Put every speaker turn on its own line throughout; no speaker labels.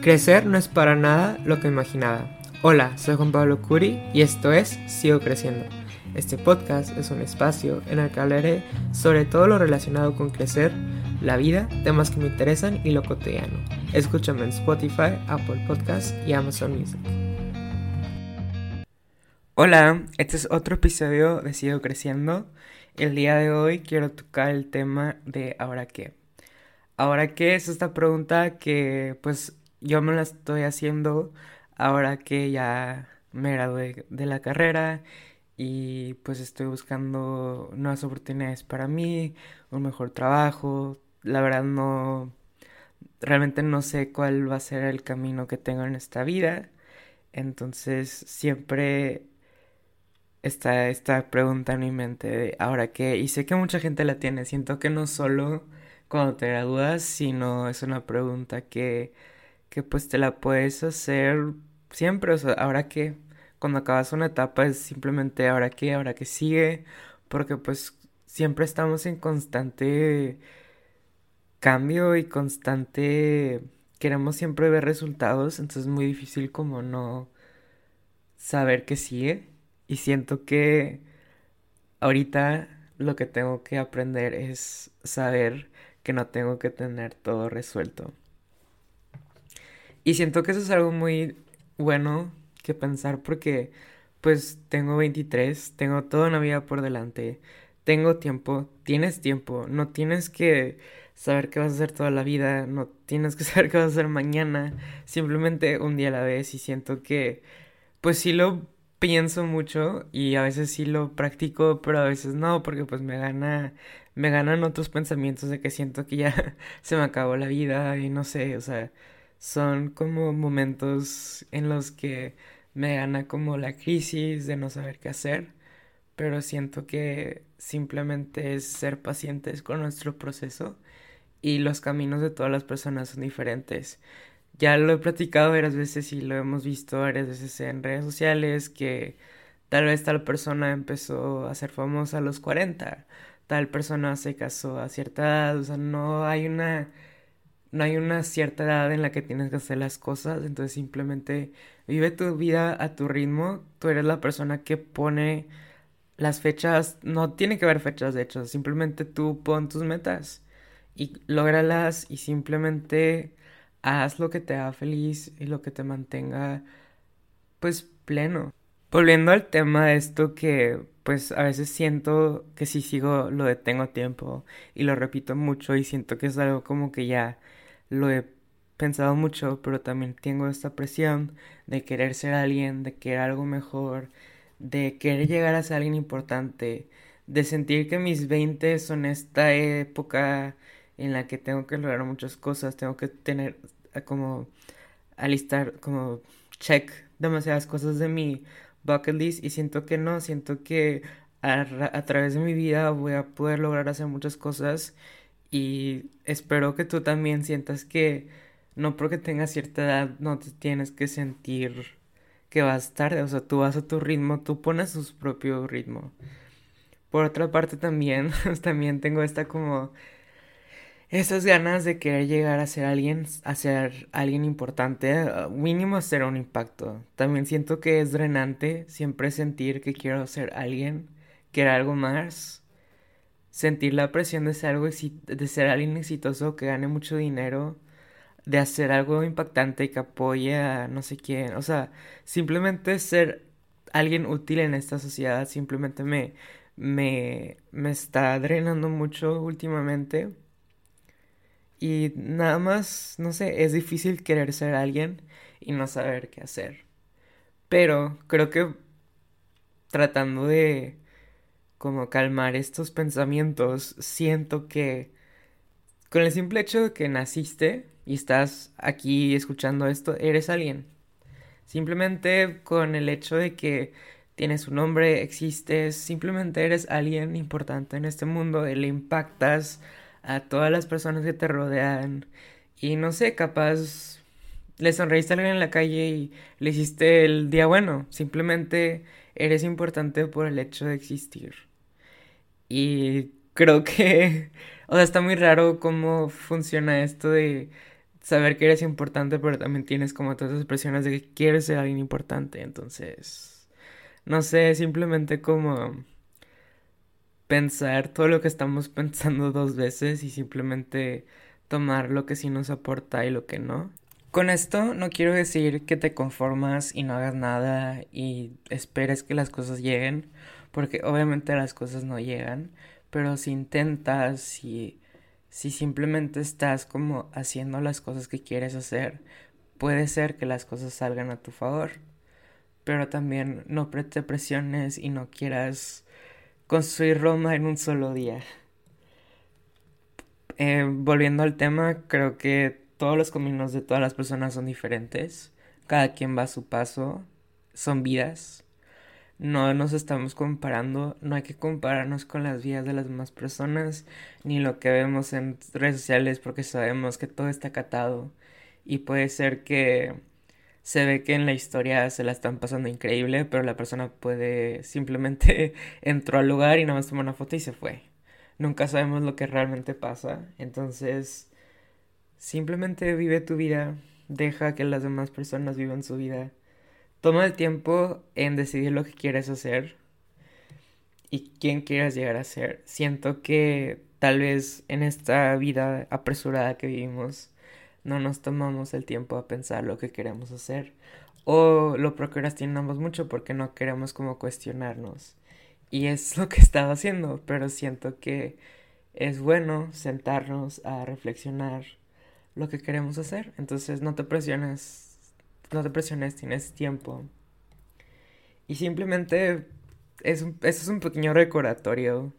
Crecer no es para nada lo que imaginaba. Hola, soy Juan Pablo Curi y esto es Sigo Creciendo. Este podcast es un espacio en el que hablaré sobre todo lo relacionado con crecer, la vida, temas que me interesan y lo cotidiano. Escúchame en Spotify, Apple Podcasts y Amazon Music. Hola, este es otro episodio de Sigo Creciendo. El día de hoy quiero tocar el tema de ahora qué. Ahora qué es esta pregunta que pues yo me la estoy haciendo ahora que ya me gradué de la carrera y pues estoy buscando nuevas oportunidades para mí, un mejor trabajo. La verdad no, realmente no sé cuál va a ser el camino que tengo en esta vida. Entonces siempre está esta pregunta en mi mente de ahora qué, y sé que mucha gente la tiene, siento que no solo cuando te gradúas, sino es una pregunta que que pues te la puedes hacer siempre, o sea, ahora que cuando acabas una etapa es simplemente ahora que, ahora que sigue, porque pues siempre estamos en constante cambio y constante queremos siempre ver resultados, entonces es muy difícil como no saber qué sigue y siento que ahorita lo que tengo que aprender es saber que no tengo que tener todo resuelto. Y siento que eso es algo muy bueno que pensar porque pues tengo 23, tengo toda una vida por delante, tengo tiempo, tienes tiempo, no tienes que saber qué vas a hacer toda la vida, no tienes que saber qué vas a hacer mañana, simplemente un día a la vez. Y siento que pues sí lo pienso mucho y a veces sí lo practico, pero a veces no, porque pues me gana, me ganan otros pensamientos de que siento que ya se me acabó la vida y no sé, o sea, son como momentos en los que me gana como la crisis de no saber qué hacer, pero siento que simplemente es ser pacientes con nuestro proceso y los caminos de todas las personas son diferentes. Ya lo he platicado varias veces y lo hemos visto varias veces en redes sociales que tal vez tal persona empezó a ser famosa a los 40, tal persona se casó a cierta edad, o sea, no hay una no hay una cierta edad en la que tienes que hacer las cosas, entonces simplemente vive tu vida a tu ritmo, tú eres la persona que pone las fechas, no tiene que haber fechas de hecho, simplemente tú pon tus metas y lógralas y simplemente haz lo que te haga feliz y lo que te mantenga pues pleno. Volviendo al tema de esto que pues a veces siento que si sigo lo detengo tiempo y lo repito mucho y siento que es algo como que ya lo he pensado mucho, pero también tengo esta presión de querer ser alguien, de querer algo mejor, de querer llegar a ser alguien importante, de sentir que mis 20 son esta época en la que tengo que lograr muchas cosas, tengo que tener eh, como alistar como check demasiadas cosas de mi bucket list y siento que no, siento que a, a través de mi vida voy a poder lograr hacer muchas cosas y espero que tú también sientas que no porque tengas cierta edad no te tienes que sentir que vas tarde, o sea, tú vas a tu ritmo, tú pones tu propio ritmo. Por otra parte también, también tengo esta como esas ganas de querer llegar a ser alguien, a ser alguien importante, mínimo hacer un impacto. También siento que es drenante siempre sentir que quiero ser alguien, quiero algo más sentir la presión de ser, algo de ser alguien exitoso, que gane mucho dinero, de hacer algo impactante que apoye a no sé quién. O sea, simplemente ser alguien útil en esta sociedad simplemente me, me, me está drenando mucho últimamente. Y nada más, no sé, es difícil querer ser alguien y no saber qué hacer. Pero creo que tratando de como calmar estos pensamientos, siento que con el simple hecho de que naciste y estás aquí escuchando esto, eres alguien. Simplemente con el hecho de que tienes un nombre, existes, simplemente eres alguien importante en este mundo, le impactas a todas las personas que te rodean y no sé, capaz le sonreíste a alguien en la calle y le hiciste el día bueno, simplemente eres importante por el hecho de existir. Y creo que, o sea, está muy raro cómo funciona esto de saber que eres importante, pero también tienes como todas esas presiones de que quieres ser alguien importante. Entonces, no sé, simplemente como pensar todo lo que estamos pensando dos veces y simplemente tomar lo que sí nos aporta y lo que no. Con esto no quiero decir que te conformas y no hagas nada y esperes que las cosas lleguen, porque obviamente las cosas no llegan, pero si intentas, si, si simplemente estás como haciendo las cosas que quieres hacer, puede ser que las cosas salgan a tu favor, pero también no te presiones y no quieras construir Roma en un solo día. Eh, volviendo al tema, creo que todos los caminos de todas las personas son diferentes. Cada quien va a su paso. Son vidas. No nos estamos comparando. No hay que compararnos con las vidas de las demás personas. Ni lo que vemos en redes sociales porque sabemos que todo está catado. Y puede ser que se ve que en la historia se la están pasando increíble, pero la persona puede simplemente entró al lugar y nada más tomó una foto y se fue nunca sabemos lo que realmente pasa. Entonces, simplemente vive tu vida, deja que las demás personas vivan su vida. Toma el tiempo en decidir lo que quieres hacer y quién quieres llegar a ser. Siento que tal vez en esta vida apresurada que vivimos no nos tomamos el tiempo a pensar lo que queremos hacer o lo procrastinamos mucho porque no queremos como cuestionarnos. Y es lo que estaba haciendo, pero siento que es bueno sentarnos a reflexionar lo que queremos hacer. Entonces no te presiones, no te presiones, tienes tiempo. Y simplemente es un, eso es un pequeño recordatorio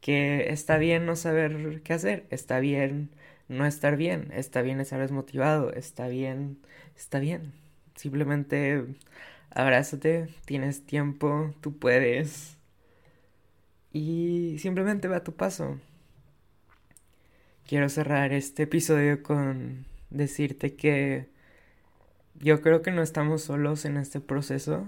que está bien no saber qué hacer, está bien no estar bien, está bien estar desmotivado, está bien, está bien. Simplemente abrázate, tienes tiempo, tú puedes y simplemente va a tu paso. Quiero cerrar este episodio con decirte que yo creo que no estamos solos en este proceso.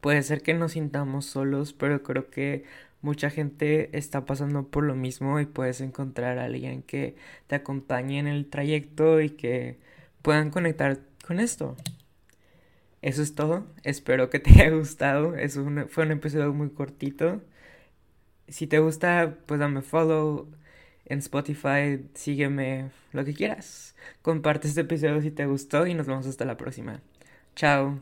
Puede ser que nos sintamos solos, pero creo que mucha gente está pasando por lo mismo y puedes encontrar a alguien que te acompañe en el trayecto y que puedan conectar con esto. Eso es todo. Espero que te haya gustado. Es fue un episodio muy cortito. Si te gusta, pues dame follow en Spotify, sígueme, lo que quieras. Comparte este episodio si te gustó y nos vemos hasta la próxima. Chao.